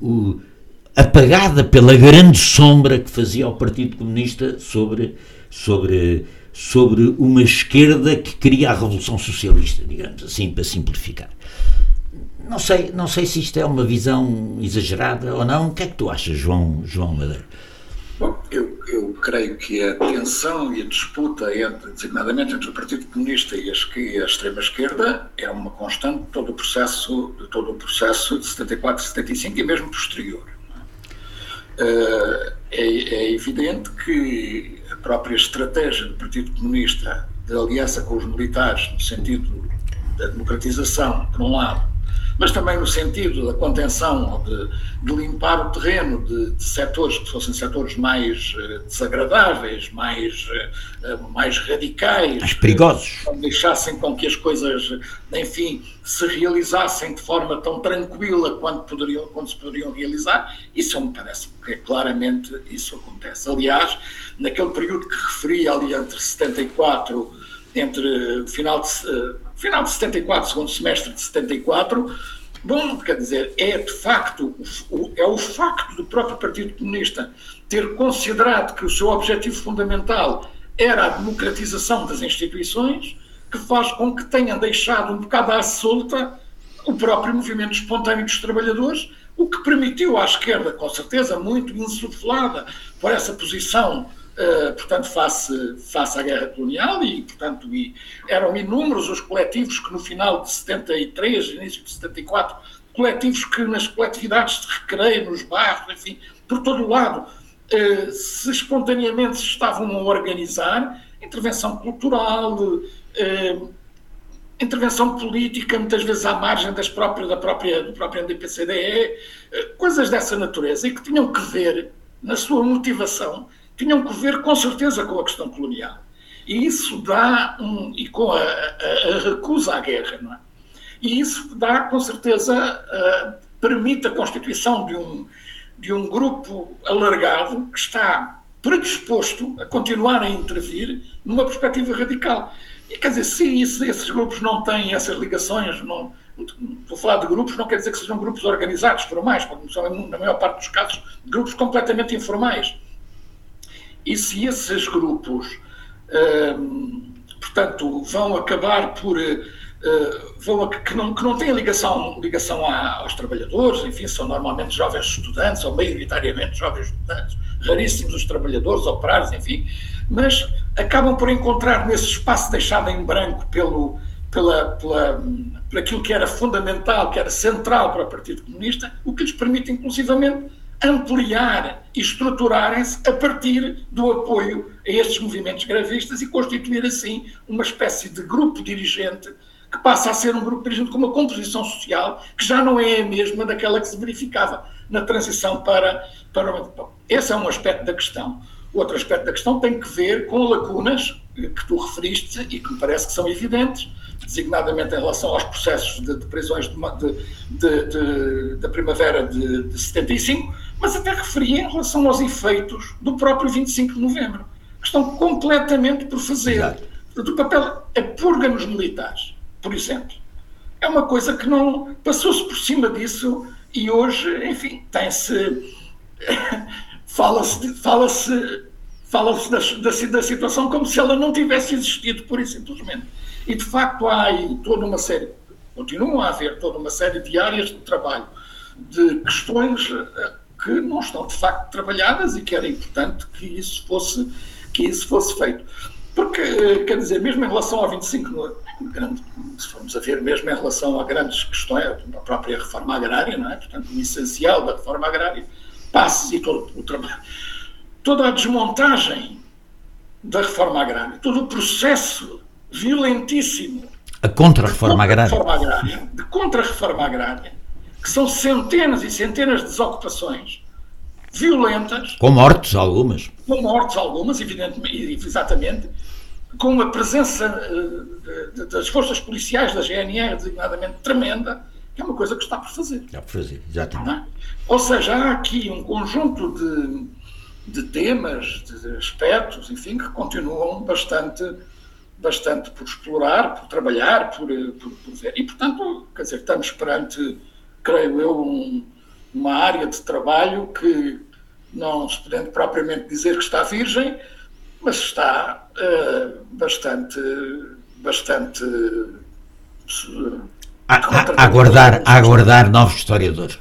o, apagada pela grande sombra que fazia o Partido Comunista sobre, sobre, sobre uma esquerda que queria a Revolução Socialista, digamos assim, para simplificar. Não sei, não sei se isto é uma visão exagerada ou não. O que é que tu achas, João, João Madeira? Bom, eu creio que a tensão e a disputa, entre, designadamente entre o Partido Comunista e a, extrema-esquerda, é uma constante de todo o processo de, todo o processo de 74 e 75 e mesmo posterior. Uh, é, é evidente que a própria estratégia do Partido Comunista de aliança com os militares, no sentido da democratização, por um lado, mas também no sentido da contenção, de, de limpar o terreno de, de, setores que fossem setores mais uh, desagradáveis, mais, uh, mais radicais, mais perigosos, uh, deixassem com que as coisas, enfim, se realizassem de forma tão tranquila quanto, poderiam, quanto se poderiam realizar, isso me parece que é claramente isso acontece. Aliás, naquele período que referi ali entre 74 entre o final de, final de 74, segundo semestre de 74, bom, quer dizer, é de facto, é o facto do próprio Partido Comunista ter considerado que o seu objetivo fundamental era a democratização das instituições, que faz com que tenha deixado um bocado à solta o próprio movimento espontâneo dos trabalhadores, o que permitiu à esquerda, com certeza muito insuflada por essa posição uh, portanto, face, face à guerra colonial e, portanto, e eram inúmeros os coletivos que no final de 73, início de 74, coletivos que nas coletividades de recreio, nos bairros, enfim, por todo o lado, uh, se espontaneamente se estavam a organizar, intervenção cultural, uh, intervenção política, muitas vezes à margem das próprias, da própria, do próprio NDPCDE, coisas dessa natureza, e que tinham que ver, na sua motivação, tinham que ver com certeza com a questão colonial. E isso dá um. e com a, a, a recusa à guerra, não é? E isso dá, com certeza, uh, permite a constituição de um, de um grupo alargado que está predisposto a continuar a intervir numa perspectiva radical. E quer dizer, se isso, esses grupos não têm essas ligações, não, a falar de grupos, não quer dizer que sejam grupos organizados, formais, porque são, na maior parte dos casos, grupos completamente informais. E se esses grupos, hum, portanto, vão acabar por. Uh, vão, que, não, que não têm ligação, ligação aos trabalhadores, enfim, são normalmente jovens estudantes, ou maioritariamente jovens estudantes, raríssimos os trabalhadores, operários, enfim, mas acabam por encontrar nesse espaço deixado em branco pelo, pela, pela, por aquilo que era fundamental, que era central para o Partido Comunista, o que lhes permite, inclusivamente, ampliar e estruturarem-se a partir do apoio a estes movimentos gravistas e constituir assim uma espécie de grupo dirigente que passa a ser um grupo dirigente com uma composição social que já não é a mesma daquela que se verificava na transição para, para o... Esse é um aspecto da questão. Outro aspecto da questão tem que ver com lacunas que tu referiste e que me parece que são evidentes, designadamente em relação aos processos de, de prisões da primavera de, de 75, mas até referia em relação aos efeitos do próprio 25 de novembro, que estão completamente por fazer. Do papel, a purga nos militares, por exemplo. É uma coisa que não passou-se por cima disso e hoje, enfim, tem-se. fala-se fala-se fala-se da, da, da, situação como se ela não tivesse existido, pura e simplesmente. E de facto há aí toda uma série, continuam a haver toda uma série de áreas de trabalho, de questões eh, que não estão de facto trabalhadas e que era importante que isso fosse, que isso fosse feito. Porque, eh, quer dizer, mesmo em relação ao 25, se formos a ver, mesmo em relação a grandes questões, a própria reforma agrária, não é? portanto, o essencial da reforma agrária, passos e todo o trabalho toda a desmontagem da reforma agrária, todo o processo violentíssimo a contra-reforma agrária. agrária. De contra-reforma agrária, que são centenas e centenas de desocupações violentas. Com mortes algumas. Com mortes algumas, evidentemente, exatamente, com a presença eh, das forças policiais da GNR designadamente tremenda, que é uma coisa que está por fazer. Está por fazer, exatamente. É? Ou seja, há aqui um conjunto de de temas, de aspectos, enfim, que continuam bastante, bastante por explorar, por trabalhar, por, por, por ver. E, portanto, quer dizer, estamos perante, creio eu, um, uma área de trabalho que, não se podendo propriamente dizer que está virgem, mas está uh, bastante, bastante uh, a, a, aguardar, a aguardar novos historiadores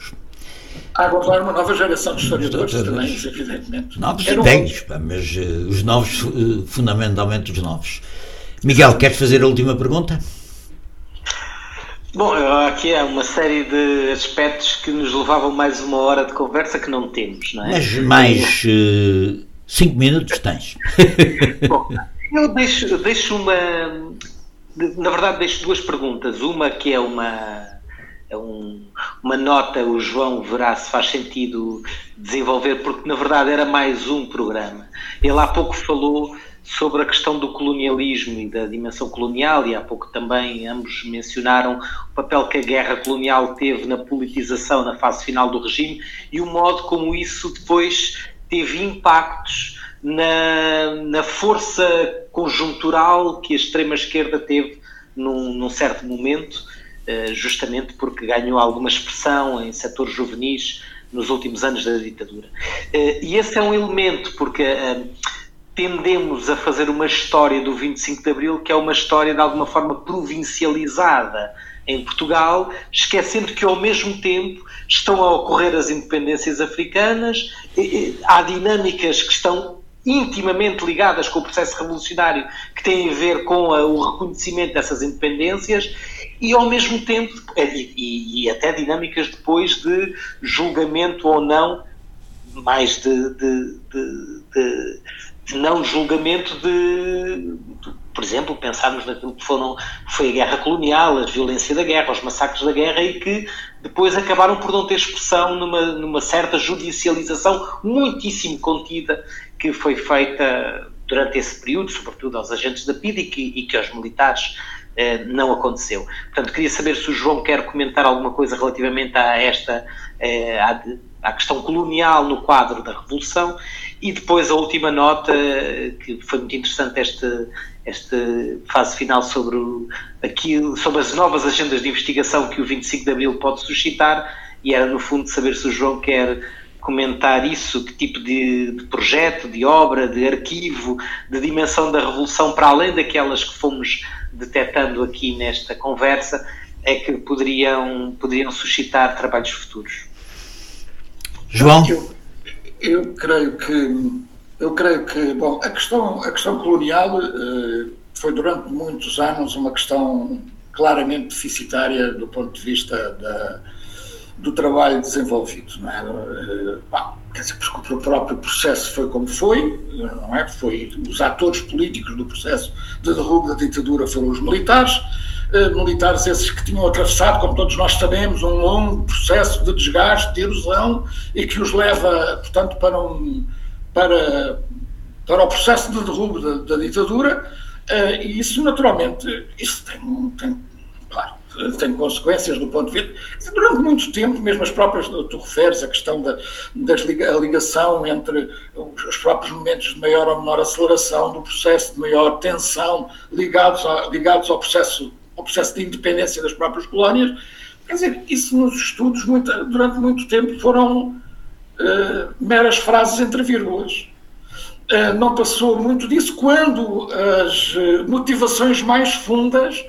a aguardar uma nova geração de historiadores também, evidentemente. Novos e velhos, mas uh, os novos, uh, fundamentalmente os novos. Miguel, queres fazer a última pergunta? Bom, aqui há uma série de aspectos que nos levavam mais uma hora de conversa que não temos, não é? Mas mais uh, cinco minutos tens. Bom, eu deixo, deixo uma. Na verdade, deixo duas perguntas. Uma que é uma é um, uma nota, o João verá se faz sentido desenvolver, porque na verdade era mais um programa. Ele há pouco falou sobre a questão do colonialismo e da dimensão colonial, e há pouco também ambos mencionaram o papel que a guerra colonial teve na politização na fase final do regime e o modo como isso depois teve impactos na, na força conjuntural que a extrema-esquerda teve num, num certo momento justamente porque ganhou alguma expressão em setores juvenis nos últimos anos da ditadura. Eh, e esse é um elemento, porque eh, tendemos a fazer uma história do 25 de Abril que é uma história de alguma forma provincializada em Portugal, esquecendo que ao mesmo tempo estão a ocorrer as independências africanas, há dinâmicas que estão intimamente ligadas com o processo revolucionário, que têm a ver com o reconhecimento dessas independências e ao mesmo tempo, e, e, e, até dinâmicas depois de julgamento ou não, mais de, de, de, de não julgamento de, por exemplo, pensarmos naquilo que foram, foi a guerra colonial, a violência da guerra, os massacres da guerra e que depois acabaram por não ter expressão numa, numa certa judicialização muitíssimo contida que foi feita durante esse período, sobretudo aos agentes da PID e que, e que aos militares eh, não aconteceu. Portanto, queria saber se o João quer comentar alguma coisa relativamente a esta, eh, à, à, questão colonial no quadro da Revolução e depois a última nota, que foi muito interessante esta, esta fase final sobre, aquilo, sobre as novas agendas de investigação que o 25 de Abril pode suscitar e era no fundo saber se o João quer comentar isso, que tipo de, de, projeto, de obra, de arquivo, de dimensão da revolução, para além daquelas que fomos detectando aqui nesta conversa, é que poderiam, poderiam suscitar trabalhos futuros. João? Eu, eu creio que eu creio que bom a questão a questão colonial uh, foi durante muitos anos uma questão claramente deficitária do ponto de vista da do trabalho desenvolvido. Não é? Eh, bom, quer dizer, porque o próprio processo foi como foi, não é? Foi os atores políticos do processo de derrubo da ditadura foram os militares, eh, militares esses que tinham atravessado, como todos nós sabemos, um longo processo de desgaste, de erosão e que os leva, portanto, para um para para o processo de derrubo da, da ditadura. Uh, e isso, naturalmente, isso tem, tem claro, tem consequências do ponto de vista. Durante muito tempo, mesmo as próprias, tu referes a questão da das, ligação entre os próprios momentos de maior ou menor aceleração do processo, de maior tensão, ligados, a, ligados ao, processo, ao processo de independência das próprias colónias. Quer dizer, isso nos estudos, muito, durante muito tempo, foram uh, meras frases entre vírgulas. Uh, não passou muito disso quando as motivações mais fundas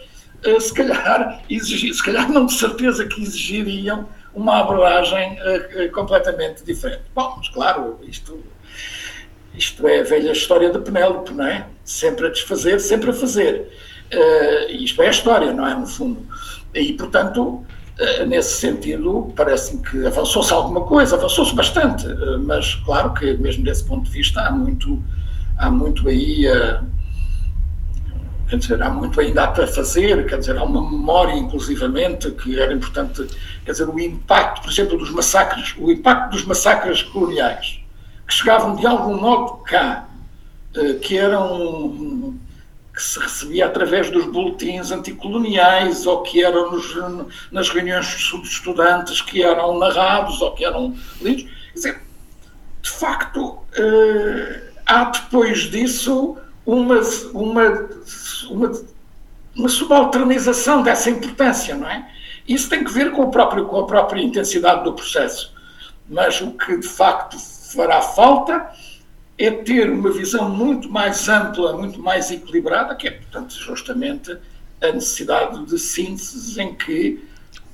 eh, se calhar, exigir, se calhar não de certeza que exigiriam uma abordagem uh, completamente diferente. Bom, mas claro, isto, isto é a velha história de Penélope, não é? Sempre a desfazer, sempre a fazer. Uh, isto é a história, não é? No fundo. E, portanto, nesse sentido, parece-me que avançou-se alguma coisa, avançou-se bastante, mas claro que, mesmo desse ponto de vista, há muito, há muito aí quer dizer, há muito ainda para fazer, quer dizer, há uma memória, inclusivamente, que era importante, quer dizer, o impacto, por exemplo, dos massacres, o impacto dos massacres coloniais, que chegavam de algum modo cá, eh, que eram que se recebia através dos boletins anticoloniais ou que eram nos, nas reuniões de estudantes que eram narrados ou que eram lidos. Quer dizer, de facto, eh, há depois disso uma, uma, uma, uma subalternização dessa importância, não é? Isso tem que ver com, o próprio, com a própria intensidade do processo. Mas o que de facto fará falta é ter uma visão muito mais ampla, muito mais equilibrada, que é, portanto, justamente a necessidade de síntese em que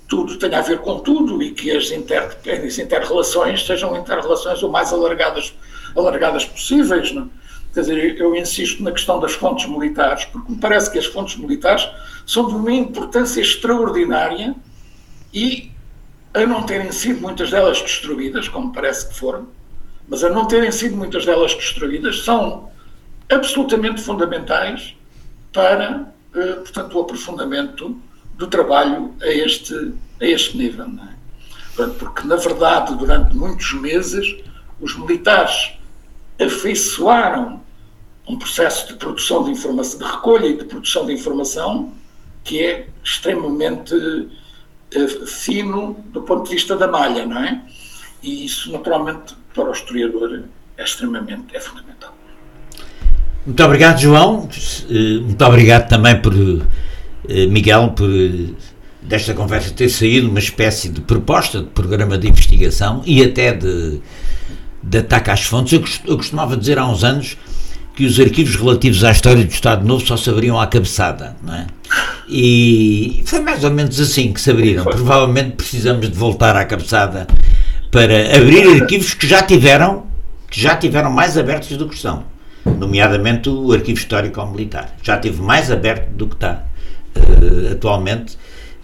tudo tenha a ver com tudo e que as, inter, as inter-relações sejam inter-relações o mais alargadas, alargadas possíveis. Não? Quer dizer, eu insisto na questão das fontes militares, porque me parece que as fontes militares são de uma importância extraordinária e, a não terem sido muitas delas destruídas, como parece que foram, mas a não terem sido muitas delas destruídas, são absolutamente fundamentais para, eh, portanto, o aprofundamento do trabalho a este, a este nível. É? Porque, na verdade, durante muitos meses, os militares afeiçoaram um processo de produção de informação, de recolha e de produção de informação que é extremamente uh, fino do ponto de vista da malha, não é? E isso, naturalmente, para o historiador é extremamente, é fundamental. Muito obrigado, João. Eh, muito obrigado também por eh, Miguel, por desta conversa ter saído uma espécie de proposta de programa de investigação e até de, de ataque às fontes. Eu costumava dizer há uns anos que os arquivos relativos à história do Estado Novo só se abriam à cabeçada, não é? E foi mais ou menos assim que se abriram. Provavelmente precisamos de voltar à cabeçada para abrir arquivos que já tiveram, que já tiveram mais abertos do que estão. nomeadamente o Arquivo Histórico Militar. Já esteve mais aberto do que está uh, atualmente.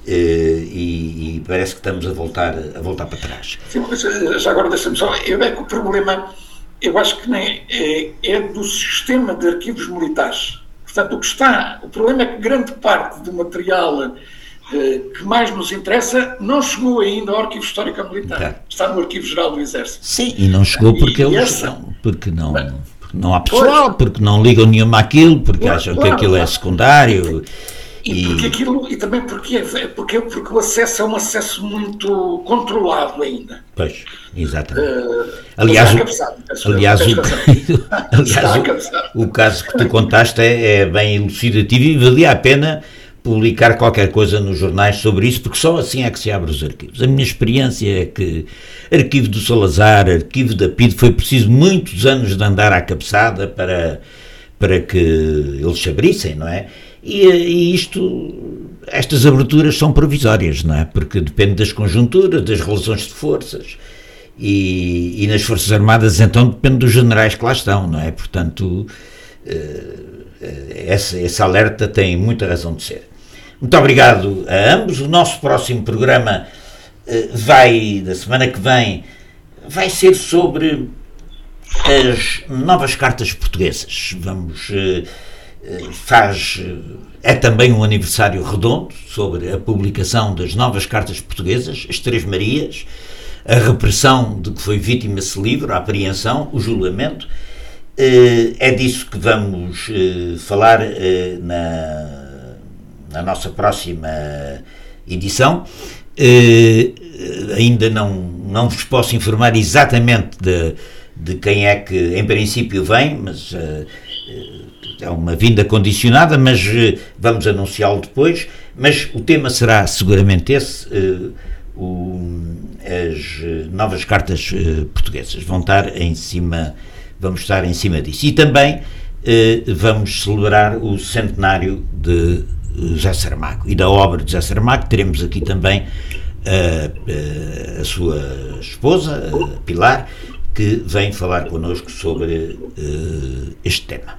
Uh, e, e, parece que estamos a voltar, a voltar para trás. Sim, mas já agora deixa-me só. Eu é que o problema, eu acho que nem é, é do sistema de arquivos militares. Portanto, o que está, o problema é que grande parte do material eh, que mais nos interessa não chegou ainda ao Arquivo Histórico Militar. Tá. Está no Arquivo Geral do Exército. Sim, e não chegou porque e, eles essa, não, porque não, porque não há pessoal, porque não ligam nenhuma àquilo, porque claro, acham que aquilo é claro. é secundário. E, e, porque aquilo, e também porque, é, porque, porque o acesso é um acesso muito controlado ainda. Pois, exatamente. Uh, aliás, o, aliás, o, aliás o, o, caso que tu contaste é, é bem elucidativo e valia a pena publicar qualquer coisa nos jornais sobre isso, porque só assim é que se abre os arquivos. A minha experiência é que arquivo do Salazar, arquivo da PID, foi preciso muitos anos de andar à cabeçada para, para que eles se abrissem, não é? E, e isto, estas aberturas são provisórias, não é? Porque depende das conjunturas, das relações de forças. E, e nas Forças Armadas, então, depende dos generais que lá estão, não é? Portanto, uh, esse, esse alerta tem muita razão de ser. Muito obrigado a ambos. O nosso próximo programa eh, vai, da semana que vem, vai ser sobre as novas cartas portuguesas. Vamos. Eh, eh, faz. É também um aniversário redondo sobre a publicação das novas cartas portuguesas, as Três Marias, a repressão de que foi vítima esse livro, a apreensão, o julgamento. É disso que vamos falar na na nossa próxima edição. Ainda não, não vos posso informar exatamente de, de quem é que em princípio vem, mas é uma vinda condicionada, mas uh, vamos anunciá-lo depois. Mas o tema será seguramente esse. O, as novas cartas portuguesas vão estar em cima, vamos estar em cima disso. E também vamos celebrar o centenário de José Saramago. E da obra de José Saramago teremos aqui também a, a, sua esposa, Pilar, que vem falar connosco sobre este tema.